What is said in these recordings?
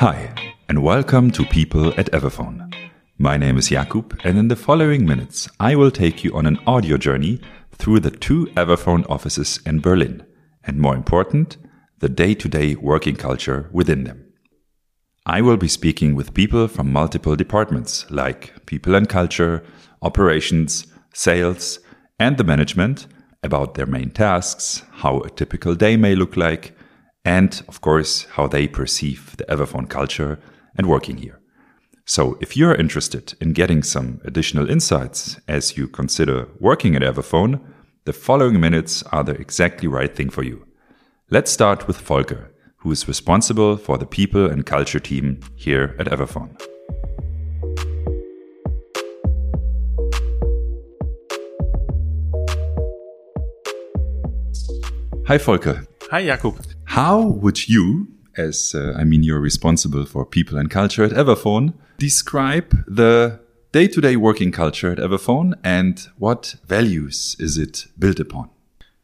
Hi, and welcome to People at Everphone. My name is Jakub, and in the following minutes, I will take you on an audio journey through the two Everphone offices in Berlin, and more important, the day to day working culture within them. I will be speaking with people from multiple departments like people and culture, operations, sales, and the management about their main tasks, how a typical day may look like, and of course, how they perceive the Everphone culture and working here. So if you're interested in getting some additional insights as you consider working at Everphone, the following minutes are the exactly right thing for you. Let's start with Volker, who is responsible for the people and culture team here at Everphone. Hi, Volker. Hi, Jakub. How would you, as uh, I mean, you're responsible for people and culture at Everphone, describe the day to day working culture at Everphone and what values is it built upon?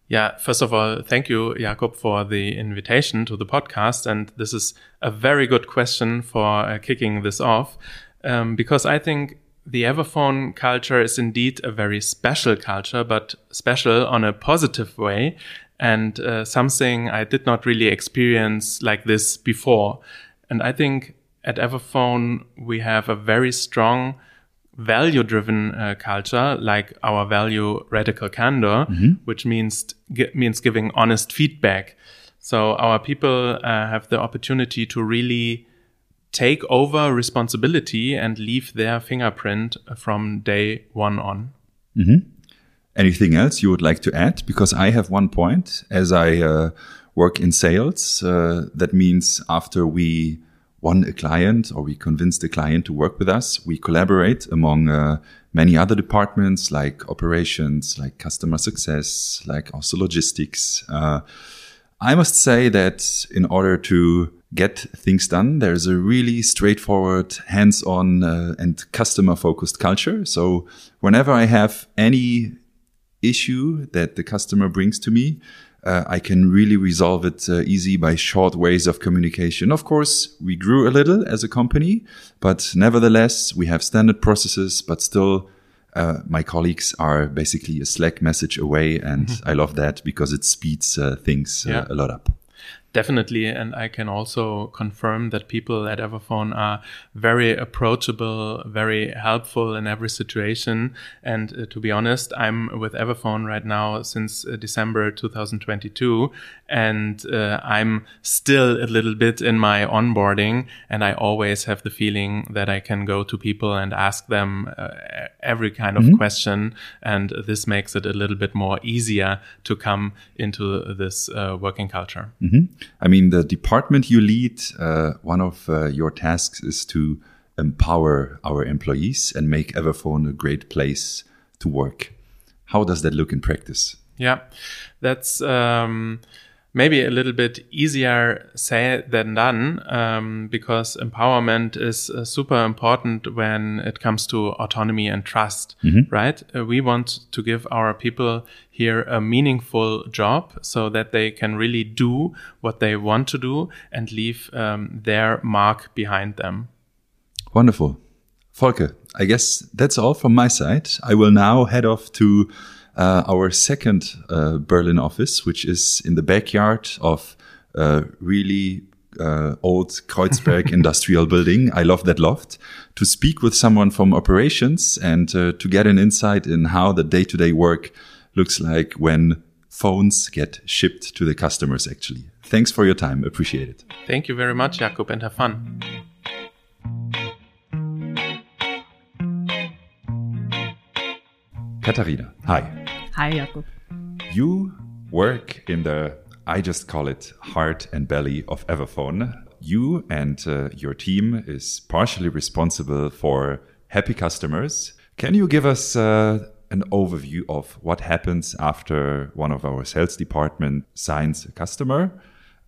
Yeah, first of all, thank you, Jakub, for the invitation to the podcast. And this is a very good question for uh, kicking this off, um, because I think the Everphone culture is indeed a very special culture, but special on a positive way and uh, something I did not really experience like this before. And I think at Everphone we have a very strong value driven uh, culture like our value radical candor mm-hmm. which means means giving honest feedback so our people uh, have the opportunity to really take over responsibility and leave their fingerprint from day one on mm-hmm. Anything else you would like to add? Because I have one point as I uh, work in sales. Uh, that means after we won a client or we convinced the client to work with us, we collaborate among uh, many other departments like operations, like customer success, like also logistics. Uh, I must say that in order to get things done, there's a really straightforward, hands on, uh, and customer focused culture. So whenever I have any issue that the customer brings to me, uh, I can really resolve it uh, easy by short ways of communication. Of course, we grew a little as a company, but nevertheless, we have standard processes, but still, uh, my colleagues are basically a Slack message away. And mm -hmm. I love that because it speeds uh, things uh, yeah. a lot up. Definitely, and I can also confirm that people at Everphone are very approachable, very helpful in every situation. And uh, to be honest, I'm with Everphone right now since uh, December 2022, and uh, I'm still a little bit in my onboarding, and I always have the feeling that I can go to people and ask them uh, every kind of mm -hmm. question, and this makes it a little bit more easier to come into this uh, working culture. Mm -hmm. I mean, the department you lead, uh, one of uh, your tasks is to empower our employees and make Everphone a great place to work. How does that look in practice? Yeah, that's. Um, maybe a little bit easier said than done um, because empowerment is uh, super important when it comes to autonomy and trust mm -hmm. right? Uh, we want to give our people here a meaningful job so that they can really do what they want to do and leave um, their mark behind them. Wonderful. Volker i guess that's all from my side. I will now head off to uh, our second uh, Berlin office, which is in the backyard of a really uh, old Kreuzberg industrial building. I love that loft. To speak with someone from operations and uh, to get an insight in how the day to day work looks like when phones get shipped to the customers, actually. Thanks for your time. Appreciate it. Thank you very much, Jakub, and have fun. Katharina, hi. Hi, Jakub. You work in the, I just call it heart and belly of Everphone. You and uh, your team is partially responsible for happy customers. Can you give us uh, an overview of what happens after one of our sales department signs a customer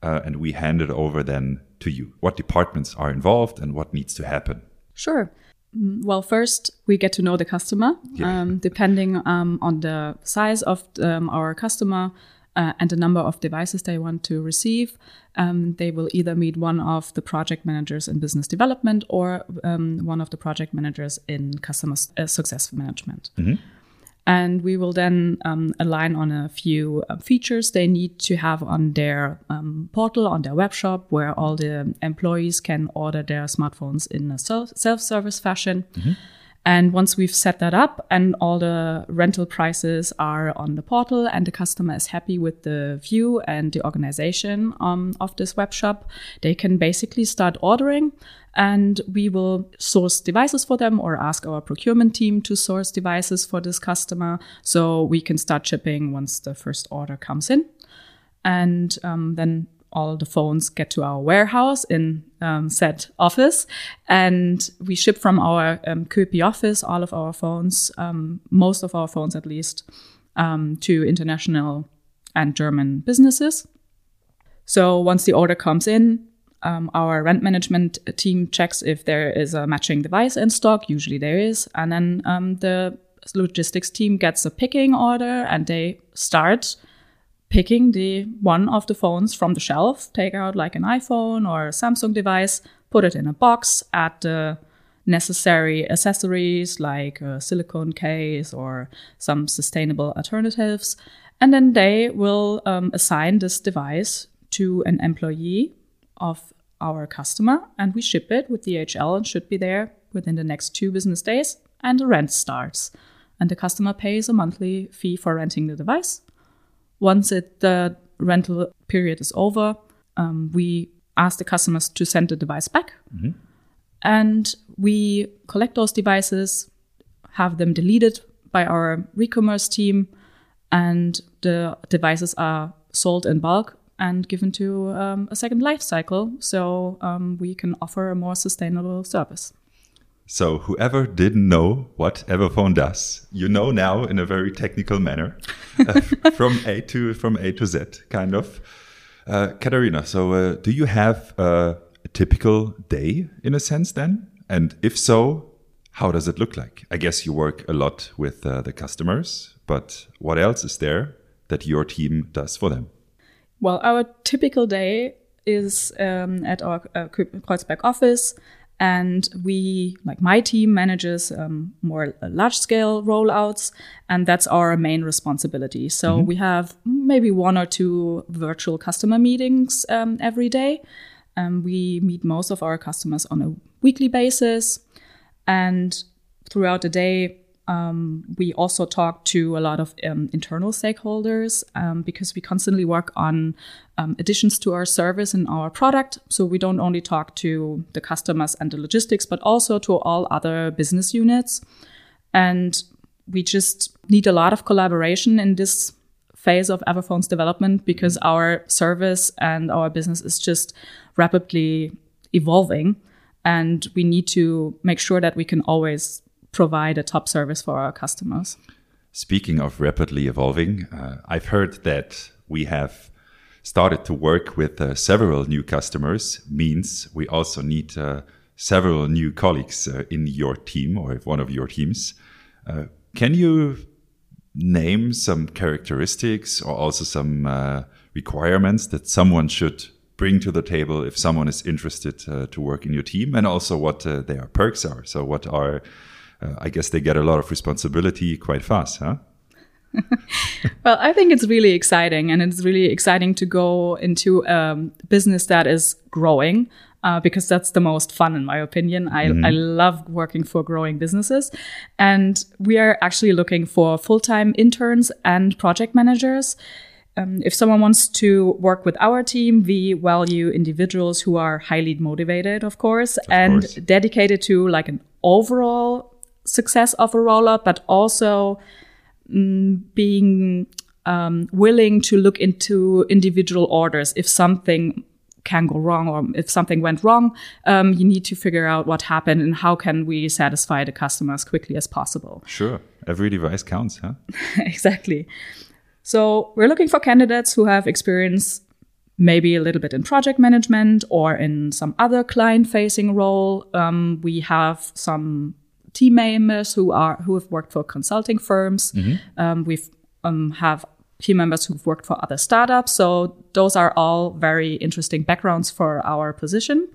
uh, and we hand it over then to you? What departments are involved and what needs to happen? Sure. Mm, well, first we get to know the customer. Yeah. Um, depending um, on the size of um, our customer, uh, and the number of devices they want to receive. Um, they will either meet one of the project managers in business development or um, one of the project managers in customer uh, success management. And we will then um, align on a few uh, features they need to have on their um, portal, on their web shop, where all the employees can order their smartphones in a self service fashion. And once we've set that up and all the rental prices are on the portal and the customer is happy with the view and the organization um, of this web shop, they can basically start ordering and we will source devices for them or ask our procurement team to source devices for this customer so we can start shipping once the first order comes in. And um, then all the phones get to our warehouse in um, said office, and we ship from our um, Köpi office all of our phones, um, most of our phones at least, um, to international and German businesses. So once the order comes in, um, our rent management team checks if there is a matching device in stock. Usually there is, and then um, the logistics team gets a picking order, and they start picking the one of the phones from the shelf, take out like an iPhone or a Samsung device, put it in a box, add the necessary accessories like a silicone case or some sustainable alternatives, and then they will um, assign this device to an employee of our customer, and we ship it with DHL and should be there within the next two business days, and the rent starts. And the customer pays a monthly fee for renting the device once it, the rental period is over, um, we ask the customers to send the device back. And we collect those devices, have them deleted by our re-commerce team, and the devices are sold in bulk and given to um, a second life cycle so um, we can offer a more sustainable service. So whoever didn't know what Everphone does, you know now in a very technical manner, uh, from A to from A to Z, kind of. Uh, Katharina, so uh, do you have a, a typical day in a sense then? And if so, how does it look like? I guess you work a lot with uh, the customers, but what else is there that your team does for them? Well, our typical day is um, at our uh, Kreuzberg office and we like my team manages um, more large scale rollouts and that's our main responsibility. So we have maybe one or two virtual customer meetings um, every day. Um, we meet most of our customers on a weekly basis. And throughout the day um, we also talk to a lot of um, internal stakeholders um, because we constantly work on um, additions to our service and our product. So we don't only talk to the customers and the logistics, but also to all other business units. And we just need a lot of collaboration in this phase of Everphone's development because our service and our business is just rapidly evolving. And we need to make sure that we can always provide a top service for our customers. Speaking of rapidly evolving, uh, I've heard that we have started to work with uh, several new customers, means we also need uh, several new colleagues uh, in your team or one of your teams. Uh, can you name some characteristics or also some uh, requirements that someone should bring to the table if someone is interested to work in your team and also what their perks are? So, what are uh, I guess they get a lot of responsibility quite fast, huh? well, I think it's really exciting, and it's really exciting to go into a um, business that is growing. Uh, because that's the most fun, in my opinion. I, I love working for growing businesses. And we are actually looking for full time interns and project managers. Um, if someone wants to work with our team, we value individuals who are highly motivated, of course, and course. dedicated to like an overall success of a rollout, but also mm, being um, willing to look into individual orders if something can go wrong or if something went wrong um, you need to figure out what happened and how can we satisfy the customer as quickly as possible Sure. Every device counts, huh? exactly so we're looking for candidates who have experience maybe a little bit in project management or in some other client facing role um, we have some team members who are who have worked for consulting firms. Um, we've um, have team members who've worked for other startups. So those are all very interesting backgrounds for our position.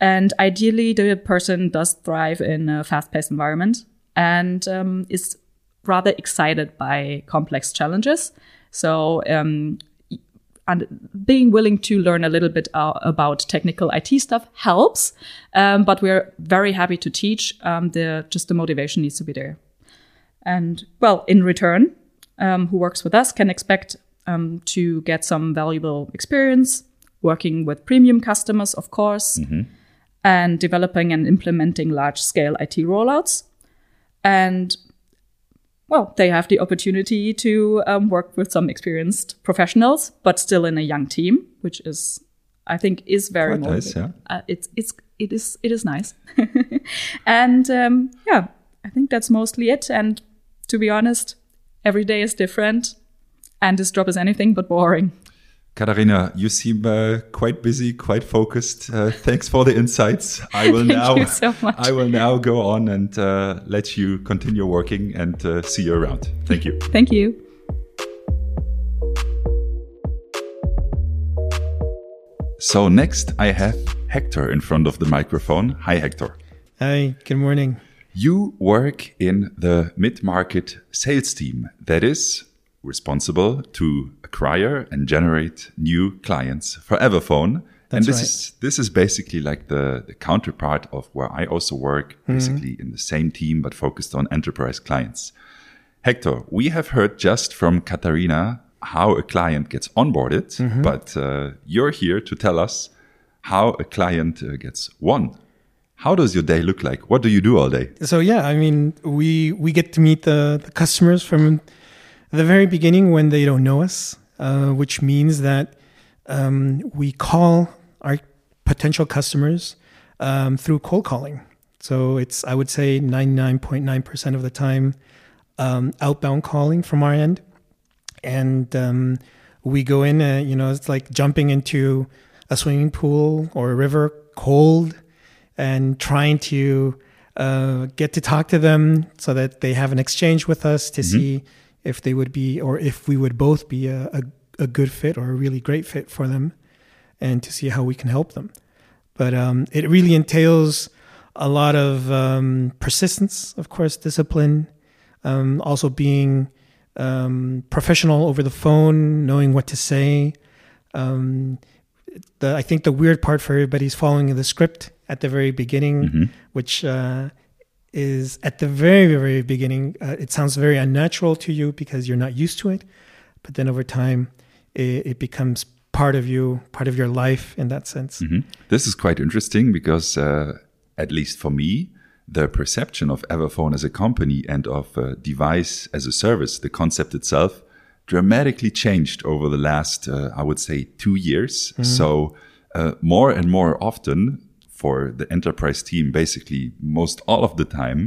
And ideally, the person does thrive in a fast paced environment and um, is rather excited by complex challenges. So, um, and being willing to learn a little bit uh, about technical IT stuff helps, um, but we're very happy to teach. Um, the just the motivation needs to be there, and well, in return, um, who works with us can expect um, to get some valuable experience working with premium customers, of course, and developing and implementing large scale IT rollouts. And well, they have the opportunity to um, work with some experienced professionals, but still in a young team, which is, I think, is very nice, motivating. Uh, it's it's it is it is nice, and um, yeah, I think that's mostly it. And to be honest, every day is different, and this job is anything but boring. Katharina, you seem uh, quite busy, quite focused. Uh, thanks for the insights. I will Thank now you so much. I will now go on and uh, let you continue working and uh, see you around. Thank you. Thank you. So next I have Hector in front of the microphone. Hi Hector. Hi, good morning. You work in the mid-market sales team that is responsible to acquire and generate new clients for Everphone. and this right. is this is basically like the, the counterpart of where I also work, Mm-hmm. basically in the same team but focused on enterprise clients. Hector, we have heard just from Katharina how a client gets onboarded, Mm-hmm. but uh, you're here to tell us how a client uh, gets won. How does your day look like? What do you do all day? So yeah, I mean, we we get to meet the, the customers from the very beginning when they don't know us, uh, which means that um, we call our potential customers um, through cold calling. So it's I would say ninety nine point nine percent of the time um, outbound calling from our end, and um, we go in. Uh, you know, it's like jumping into a swimming pool or a river cold and trying to uh, get to talk to them so that they have an exchange with us to see if they would be or if we would both be a, a, a good fit or a really great fit for them and to see how we can help them. But um, it really entails a lot of um, persistence, of course, discipline, um, also being um, professional over the phone, knowing what to say. Um, the, I think the weird part for everybody is following the script at the very beginning, which uh, is at the very, very beginning. Uh, it sounds very unnatural to you because you're not used to it. But then over time, it, it becomes part of you, part of your life in that sense. Mhm. This is quite interesting because, uh, at least for me, the perception of Everphone as a company and of uh, device as a service, the concept itself, dramatically changed over the last, uh, I would say, two years. So, uh, more and more often for the enterprise team, basically most all of the time,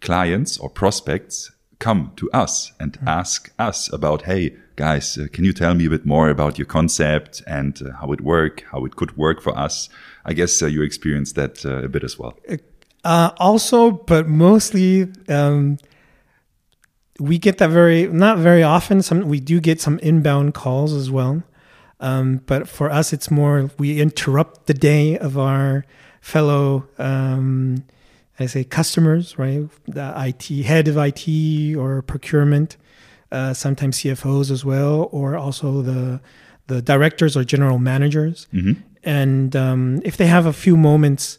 clients or prospects come to us and ask us about, hey, guys, uh, can you tell me a bit more about your concept and uh, how it work, how it could work for us? I guess uh, you experienced that uh, a bit as well. Uh, also, but mostly, um, we get that very not very often. Some we do get some inbound calls as well, um, but for us, it's more we interrupt the day of our fellow. Um, I say customers, right? The IT head of IT or procurement, uh, sometimes CFOs as well, or also the the directors or general managers. And um, if they have a few moments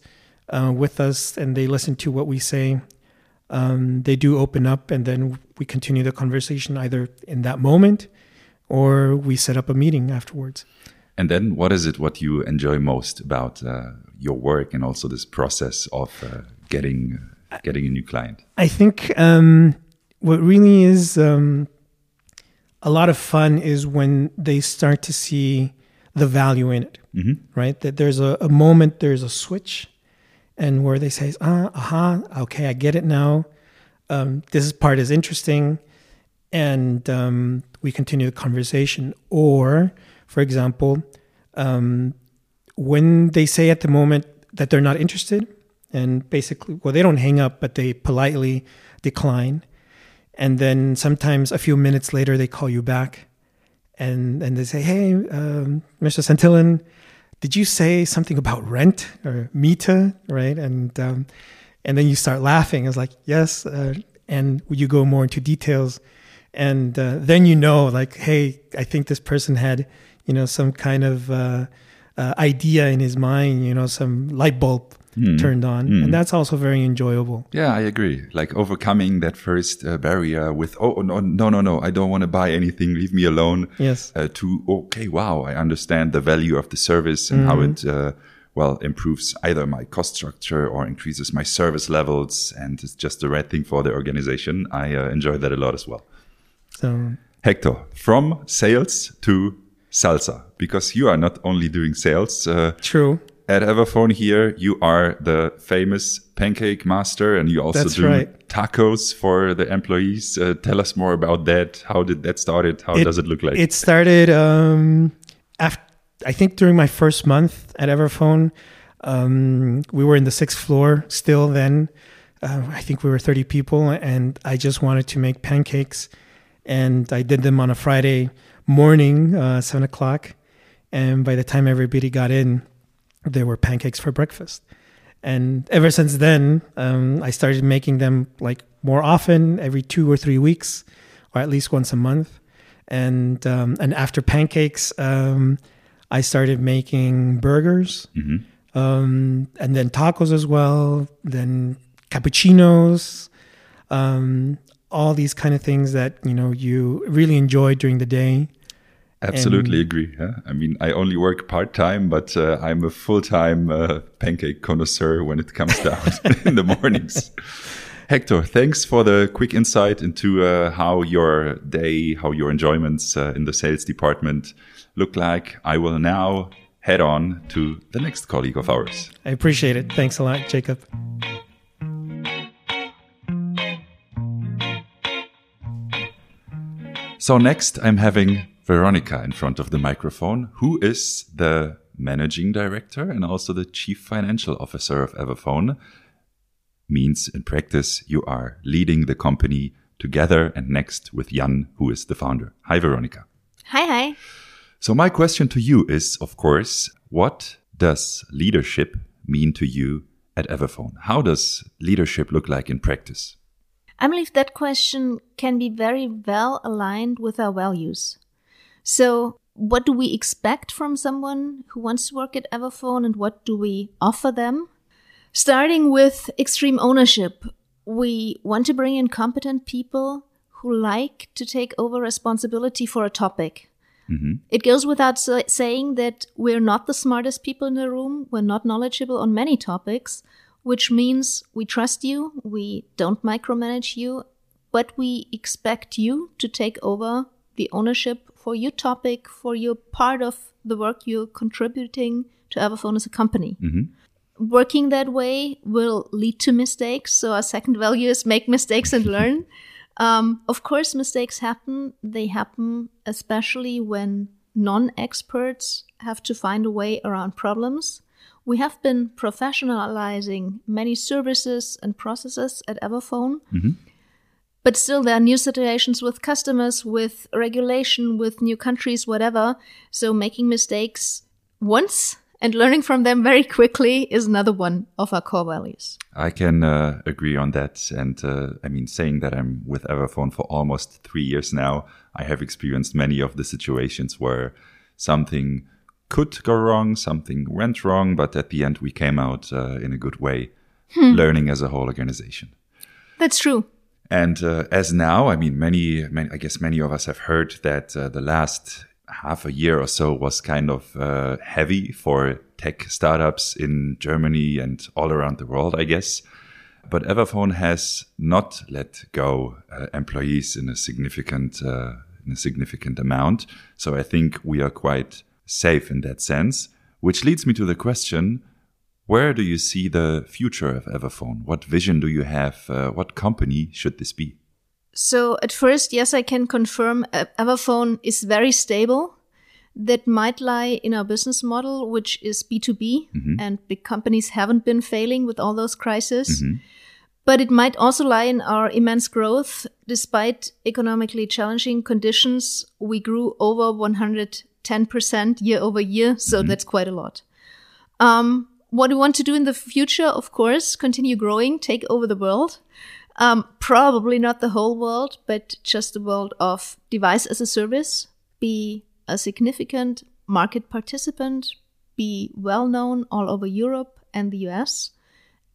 uh, with us and they listen to what we say, um, they do open up, and then we continue the conversation either in that moment or we set up a meeting afterwards. And then, what is it what you enjoy most about uh, your work and also this process of uh, getting uh, getting a new client? I think um, what really is um, a lot of fun is when they start to see the value in it, right? That there's a, a moment, there's a switch, and where they say, ah, aha, okay, I get it now. Um, this part is interesting. And um, we continue the conversation. Or, for example, um, when they say at the moment that they're not interested, and basically, well, they don't hang up, but they politely decline. And then sometimes a few minutes later, they call you back and and they say, "Hey, um, Mr. Santillan, did you say something about rent or Miete, right?" And um, and then you start laughing. It's like, "Yes," uh, and you go more into details, and uh, then you know, like, "Hey, I think this person had, you know, some kind of uh, uh idea in his mind, you know, some light bulb." mm. turned on, mm. and that's also very enjoyable. Yeah, I agree. Like overcoming that first uh, barrier with oh no no no no I don't want to buy anything, leave me alone. Yes. Uh, to okay, wow, I understand the value of the service and mm how it. Uh, well, improves either my cost structure or increases my service levels, and it's just the right thing for the organization. I uh, enjoy that a lot as well. So, Hector, from sales to salsa, because you are not only doing sales. Uh, True at Everphone here, you are the famous pancake master and you also That's do right. tacos for the employees. Uh, tell us more about that. How did that started? How it, does it look like? It started, um, after, I think during my first month at Everphone. Um, we were in the sixth floor still then. Uh, I think we were 30 people and I just wanted to make pancakes. And I did them on a Friday morning, uh, seven o'clock. And by the time everybody got in, there were pancakes for breakfast. And ever since then, um, I started making them like more often, every two or three weeks, or at least once a month. And um, and after pancakes, um, I started making burgers, mm-hmm. um, and then tacos as well. Then cappuccinos, um, all these kind of things that you know you really enjoy during the day. Absolutely and agree. Yeah? I mean, I only work part time, but uh, I'm a full time uh, pancake connoisseur when it comes down in the mornings. Hector, thanks for the quick insight into uh, how your day, how your enjoyments uh, in the sales department look like. I will now head on to the next colleague of ours. I appreciate it. Thanks a lot, Jacob. So, next, I'm having Veronica in front of the microphone, who is the managing director and also the chief financial officer of Everphone. Means in practice, you are leading the company together and next with Jan, who is the founder. Hi, Veronica. Hi, hi. So, my question to you is, of course, what does leadership mean to you at Everphone? How does leadership look like in practice? I believe that question can be very well aligned with our values. So, what do we expect from someone who wants to work at Everphone and what do we offer them? Starting with extreme ownership, we want to bring in competent people who like to take over responsibility for a topic. Mm-hmm. It goes without saying that we're not the smartest people in the room, we're not knowledgeable on many topics, which means we trust you, we don't micromanage you, but we expect you to take over the ownership for your topic, for your part of the work you're contributing to Everphone as a company. Mm-hmm. Working that way will lead to mistakes. So our second value is make mistakes and learn. Um, of course, mistakes happen. They happen especially when non-experts have to find a way around problems. We have been professionalizing many services and processes at Everphone. Mm-hmm. But still, there are new situations with customers, with regulation, with new countries, whatever. So making mistakes once and learning from them very quickly is another one of our core values. I can uh, agree on that. And uh, I mean, saying that I'm with Everphone for almost three years now, I have experienced many of the situations where something could go wrong, something went wrong, but at the end we came out uh, in a good way, hmm. learning as a whole organization. That's true. And uh, as now, I mean, many, many, I guess many of us have heard that uh, the last half a year or so was kind of uh, heavy for tech startups in Germany and all around the world, I guess. But Everphone has not let go uh, employees in a significant, uh, in a significant amount. So I think we are quite safe in that sense. Which leads me to the question where do you see the future of Everphone? What vision do you have? Uh, what company should this be? So, at first, yes, I can confirm uh, Everphone is very stable. That might lie in our business model, which is B2B, mm-hmm. and big companies haven't been failing with all those crises. Mm-hmm. But it might also lie in our immense growth despite economically challenging conditions, we grew over 110% year over year. So that's quite a lot. Um, what we want to do in the future, of course, continue growing, take over the world. Um, probably not the whole world, but just the world of device as a service, be a significant market participant, be well known all over Europe and the US,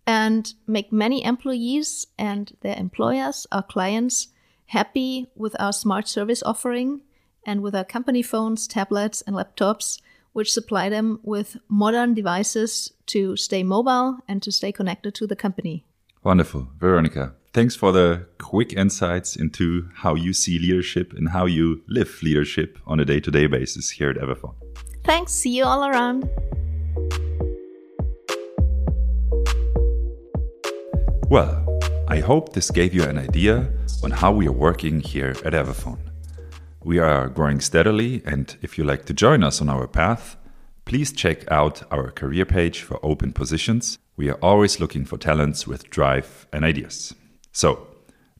and make many employees and their employers, our clients, happy with our smart service offering and with our company phones, tablets, and laptops, which supply them with modern devices to stay mobile and to stay connected to the company. Wonderful. Veronica, thanks for the quick insights into how you see leadership and how you live leadership on a day to day basis here at Everphone. Thanks. See you all around. Well, I hope this gave you an idea on how we are working here at Everphone. We are growing steadily, and if you like to join us on our path, please check out our career page for open positions. We are always looking for talents with drive and ideas. So,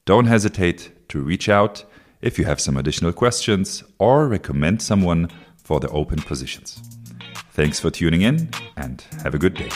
don't hesitate to reach out if you have some additional questions or recommend someone for the open positions. Thanks for tuning in and have a good day.